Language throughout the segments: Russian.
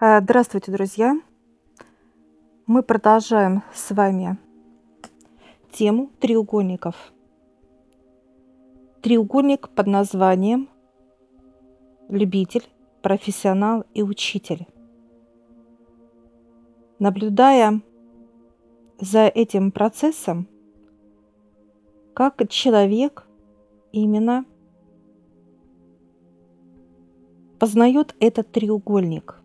А, Здравствуйте, друзья! Мы продолжаем с вами тему треугольников. Треугольник под названием любитель, профессионал и учитель. Наблюдая за этим процессом, как человек именно познает этот треугольник.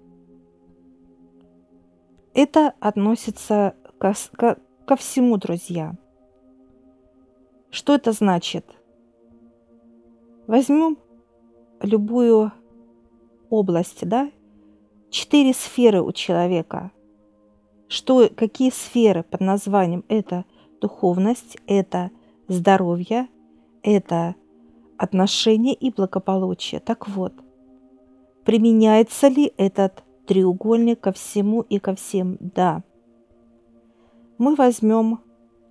Это относится ко, ко, ко всему, друзья. Что это значит? Возьмем любую область, да? Четыре сферы у человека. Что, какие сферы под названием? Это духовность, это здоровье, это отношения и благополучие. Так вот, применяется ли этот треугольник ко всему и ко всем? Да. Мы возьмем,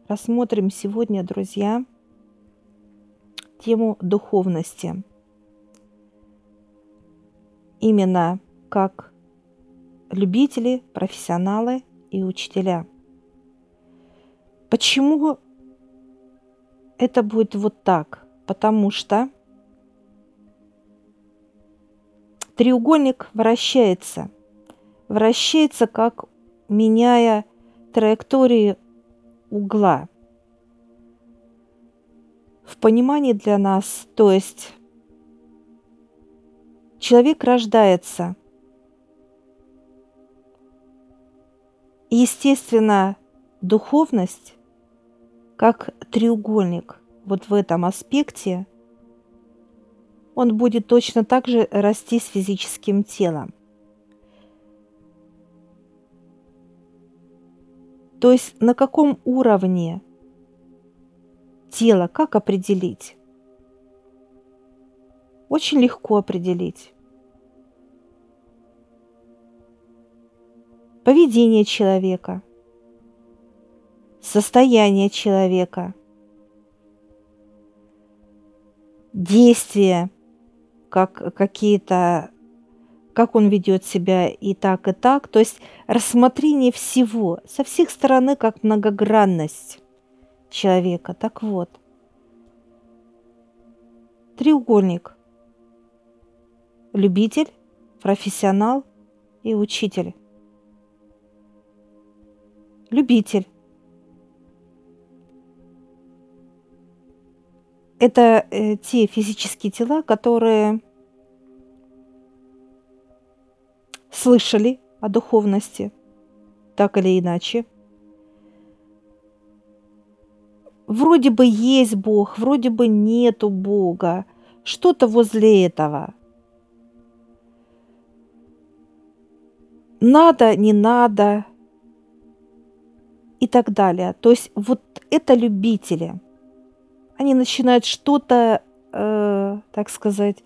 рассмотрим сегодня, друзья, тему духовности. Именно как любители, профессионалы и учителя. Почему это будет вот так? Потому что треугольник вращается. Вращается, как меняя траектории угла. В понимании для нас, то есть человек рождается. Естественно, духовность, как треугольник, вот в этом аспекте – он будет точно так же расти с физическим телом. То есть на каком уровне тела, как определить? Очень легко определить. Поведение человека, состояние человека, действия – как какие-то как он ведет себя и так, и так. То есть рассмотрение всего, со всех сторон, как многогранность человека. Так вот, треугольник. Любитель, профессионал и учитель. Любитель. это э, те физические тела, которые слышали о духовности, так или иначе. Вроде бы есть Бог, вроде бы нету Бога, что-то возле этого. Надо, не надо и так далее. То есть вот это любители – они начинают что-то, э, так сказать,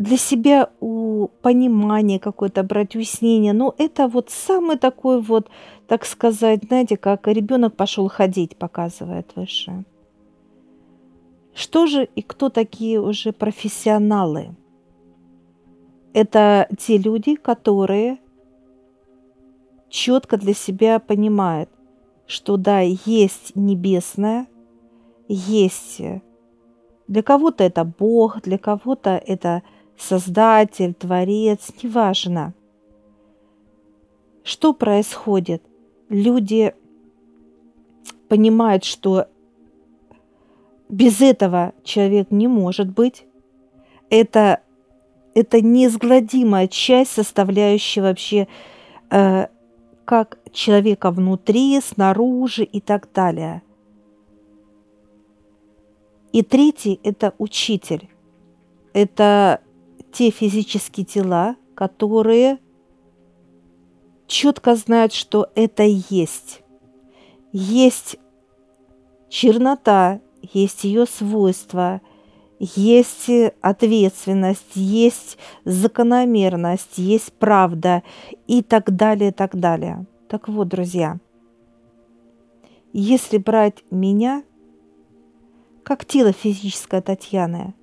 для себя у понимания какое-то брать, уяснение. Но это вот самый такой вот, так сказать, знаете, как ребенок пошел ходить, показывает выше. Что же и кто такие уже профессионалы? Это те люди, которые четко для себя понимают, что да, есть небесное, есть. Для кого-то это Бог, для кого-то это Создатель, Творец, неважно. Что происходит? Люди понимают, что без этого человек не может быть. Это, это неизгладимая часть, составляющая вообще э, как человека внутри, снаружи и так далее – и третий – это учитель. Это те физические тела, которые четко знают, что это есть. Есть чернота, есть ее свойства, есть ответственность, есть закономерность, есть правда и так далее, так далее. Так вот, друзья, если брать меня – как тело физическое Татьяны.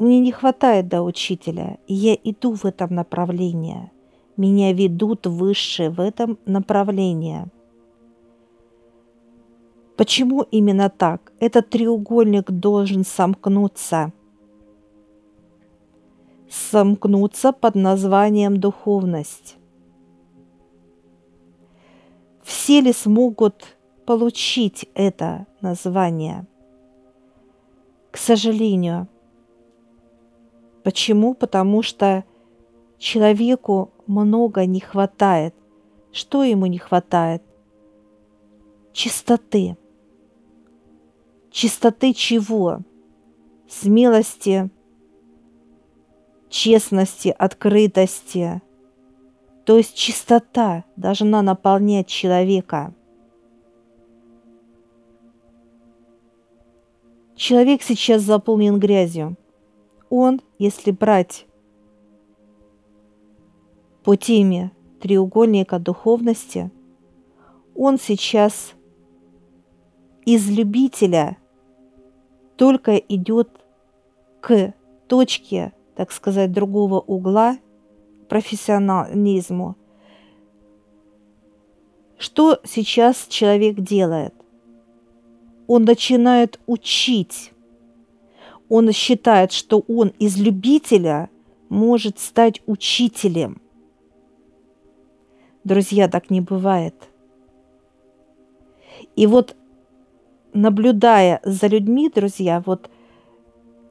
Мне не хватает до учителя, и я иду в этом направлении. Меня ведут выше в этом направлении. Почему именно так? Этот треугольник должен сомкнуться. Сомкнуться под названием духовность. Все ли смогут получить это название? К сожалению. Почему? Потому что человеку много не хватает. Что ему не хватает? Чистоты. Чистоты чего? Смелости, честности, открытости. То есть чистота должна наполнять человека. Человек сейчас заполнен грязью. Он, если брать по теме треугольника духовности, он сейчас из любителя только идет к точке, так сказать, другого угла, профессионализму. Что сейчас человек делает? Он начинает учить. Он считает, что он из любителя может стать учителем. Друзья, так не бывает. И вот наблюдая за людьми, друзья, вот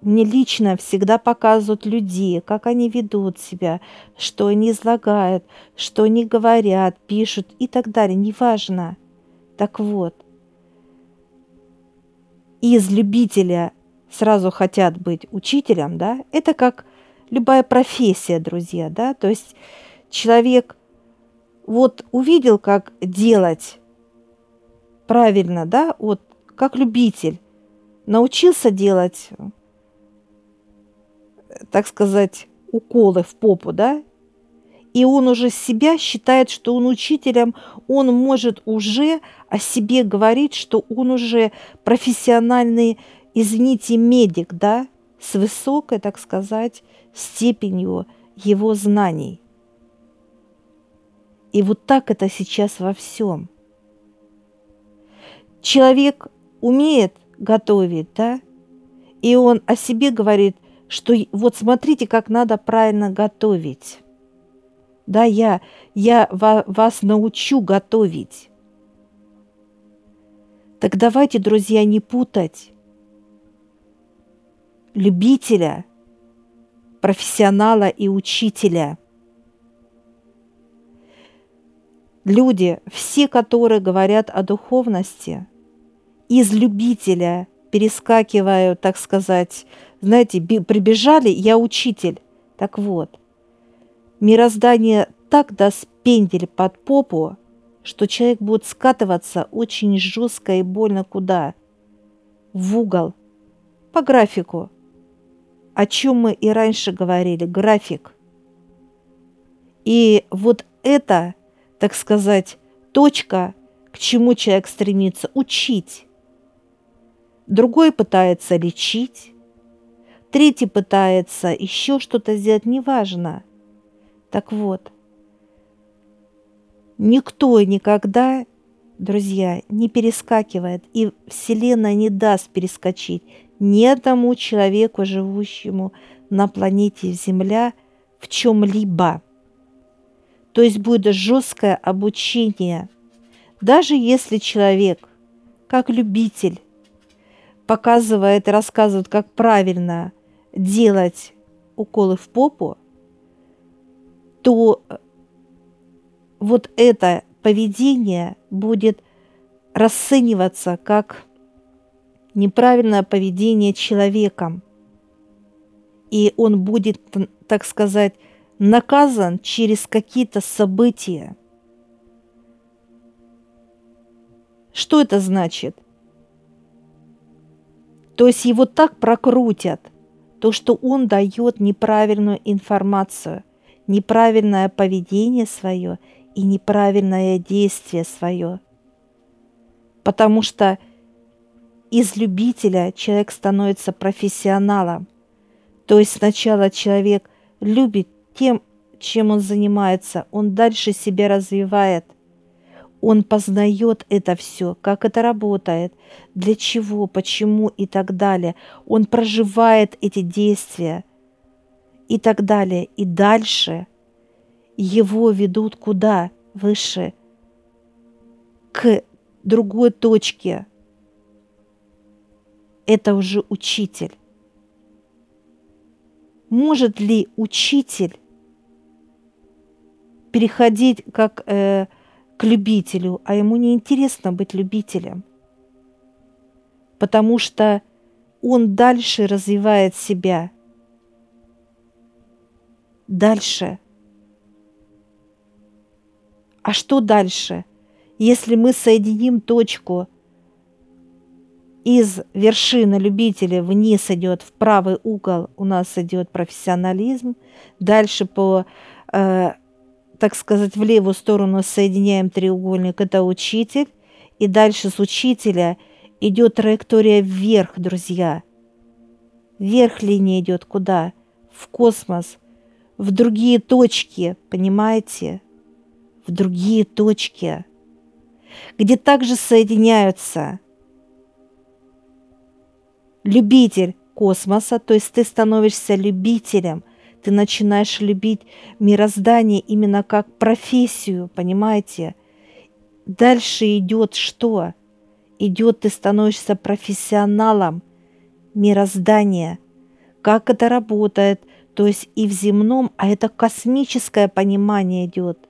мне лично всегда показывают людей, как они ведут себя, что они излагают, что они говорят, пишут и так далее, неважно. Так вот, из любителя сразу хотят быть учителем, да, это как любая профессия, друзья, да, то есть человек вот увидел, как делать правильно, да, вот как любитель, научился делать, так сказать, уколы в попу, да, и он уже себя считает, что он учителем, он может уже о себе говорить, что он уже профессиональный, извините, медик, да, с высокой, так сказать, степенью его знаний. И вот так это сейчас во всем. Человек умеет готовить, да, и он о себе говорит, что вот смотрите, как надо правильно готовить. Да, я, я вас научу готовить. Так давайте, друзья, не путать любителя, профессионала и учителя. Люди, все, которые говорят о духовности – из любителя перескакиваю, так сказать, знаете, прибежали, я учитель. Так вот, мироздание так даст пендель под попу, что человек будет скатываться очень жестко и больно куда? В угол. По графику. О чем мы и раньше говорили, график. И вот это, так сказать, точка, к чему человек стремится, учить другой пытается лечить, третий пытается еще что-то сделать, неважно. Так вот, никто никогда, друзья, не перескакивает, и Вселенная не даст перескочить ни одному человеку, живущему на планете Земля, в чем-либо. То есть будет жесткое обучение. Даже если человек, как любитель, показывает и рассказывает, как правильно делать уколы в попу, то э, вот это поведение будет расцениваться как неправильное поведение человеком. И он будет, так сказать, наказан через какие-то события. Что это значит? То есть его так прокрутят, то, что он дает неправильную информацию, неправильное поведение свое и неправильное действие свое. Потому что из любителя человек становится профессионалом. То есть сначала человек любит тем, чем он занимается, он дальше себя развивает, он познает это все, как это работает, для чего, почему и так далее. Он проживает эти действия и так далее. И дальше его ведут куда? Выше. К другой точке. Это уже учитель. Может ли учитель переходить как э, к любителю, а ему не интересно быть любителем, потому что он дальше развивает себя. Дальше. А что дальше? Если мы соединим точку из вершины любителя вниз идет в правый угол, у нас идет профессионализм, дальше по э, так сказать, в левую сторону соединяем треугольник, это учитель, и дальше с учителя идет траектория вверх, друзья. Вверх линия идет куда? В космос, в другие точки, понимаете? В другие точки, где также соединяются любитель космоса, то есть ты становишься любителем ты начинаешь любить мироздание именно как профессию, понимаете? Дальше идет что? Идет, ты становишься профессионалом мироздания. Как это работает? То есть и в земном, а это космическое понимание идет.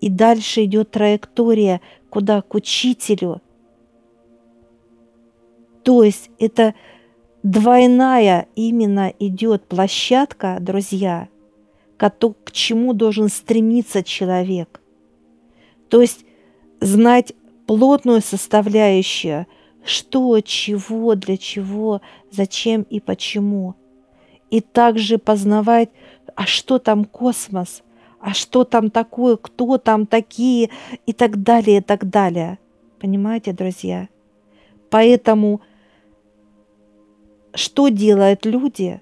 И дальше идет траектория, куда? К учителю. То есть это двойная именно идет площадка, друзья, к чему должен стремиться человек. То есть знать плотную составляющую, что, чего, для чего, зачем и почему. И также познавать, а что там космос, а что там такое, кто там такие и так далее, и так далее. Понимаете, друзья? Поэтому что делают люди?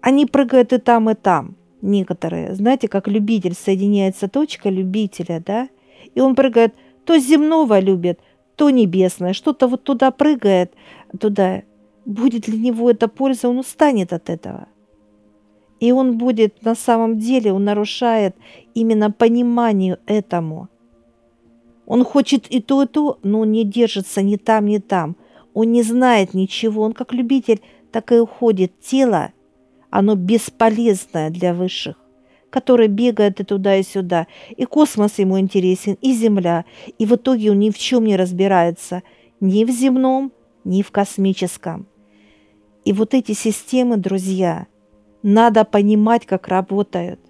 Они прыгают и там, и там, некоторые. Знаете, как любитель соединяется точка любителя, да? И он прыгает, то земного любит, то небесное, что-то вот туда прыгает, туда. Будет для него это польза, он устанет от этого. И он будет на самом деле, он нарушает именно пониманию этому. Он хочет и то, и то, но не держится ни там, ни там – он не знает ничего, он как любитель, так и уходит. Тело, оно бесполезное для высших, которые бегают и туда, и сюда. И космос ему интересен, и Земля. И в итоге он ни в чем не разбирается. Ни в земном, ни в космическом. И вот эти системы, друзья, надо понимать, как работают.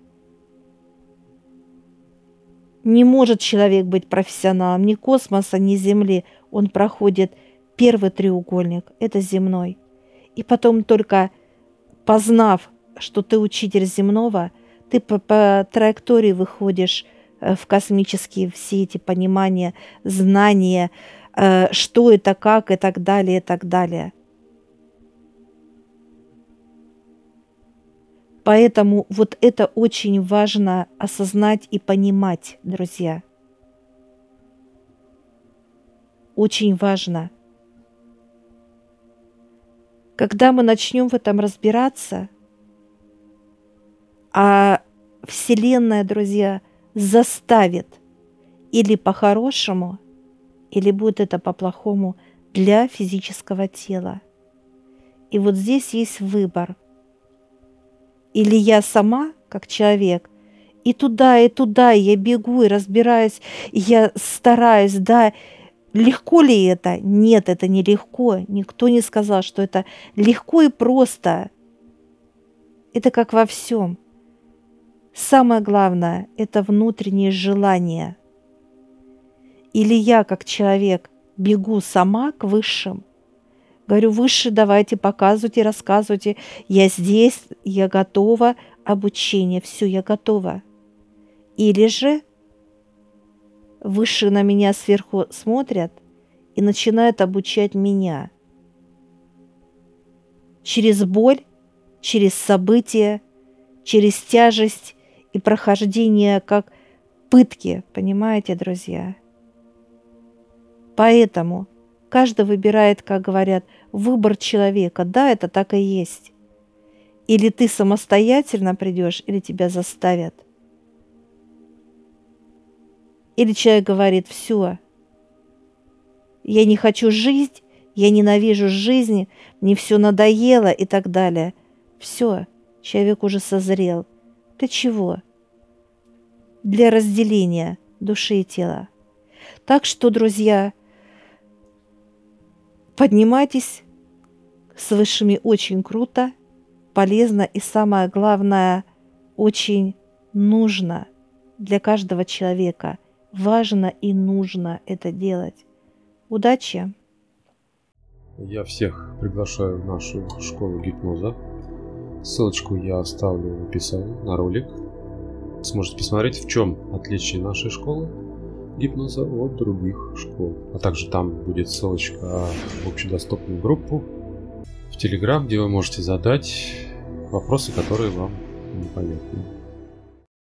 Не может человек быть профессионалом ни космоса, ни Земли. Он проходит – Первый треугольник – это земной. И потом только познав, что ты учитель земного, ты по, по траектории выходишь э, в космические все эти понимания, знания, э, что это, как и так далее, и так далее. Поэтому вот это очень важно осознать и понимать, друзья. Очень важно – когда мы начнем в этом разбираться, а Вселенная, друзья, заставит или по-хорошему, или будет это по-плохому для физического тела. И вот здесь есть выбор. Или я сама, как человек, и туда, и туда, я бегу, и разбираюсь, и я стараюсь, да, Легко ли это? Нет, это не легко. Никто не сказал, что это легко и просто. Это как во всем. Самое главное – это внутреннее желание. Или я, как человек, бегу сама к высшим, говорю, выше, давайте, показывайте, рассказывайте, я здесь, я готова, обучение, все, я готова. Или же Выше на меня сверху смотрят и начинают обучать меня. Через боль через события, через тяжесть и прохождение как пытки, понимаете, друзья? Поэтому каждый выбирает, как говорят, выбор человека. Да, это так и есть. Или ты самостоятельно придешь, или тебя заставят. Или человек говорит, все, я не хочу жить, я ненавижу жизнь, мне все надоело и так далее. Все, человек уже созрел. Для чего? Для разделения души и тела. Так что, друзья, поднимайтесь с высшими очень круто, полезно и самое главное, очень нужно для каждого человека. Важно и нужно это делать. Удачи! Я всех приглашаю в нашу школу гипноза. Ссылочку я оставлю в описании на ролик. Сможете посмотреть, в чем отличие нашей школы гипноза от других школ. А также там будет ссылочка в общедоступную группу в Телеграм, где вы можете задать вопросы, которые вам непонятны.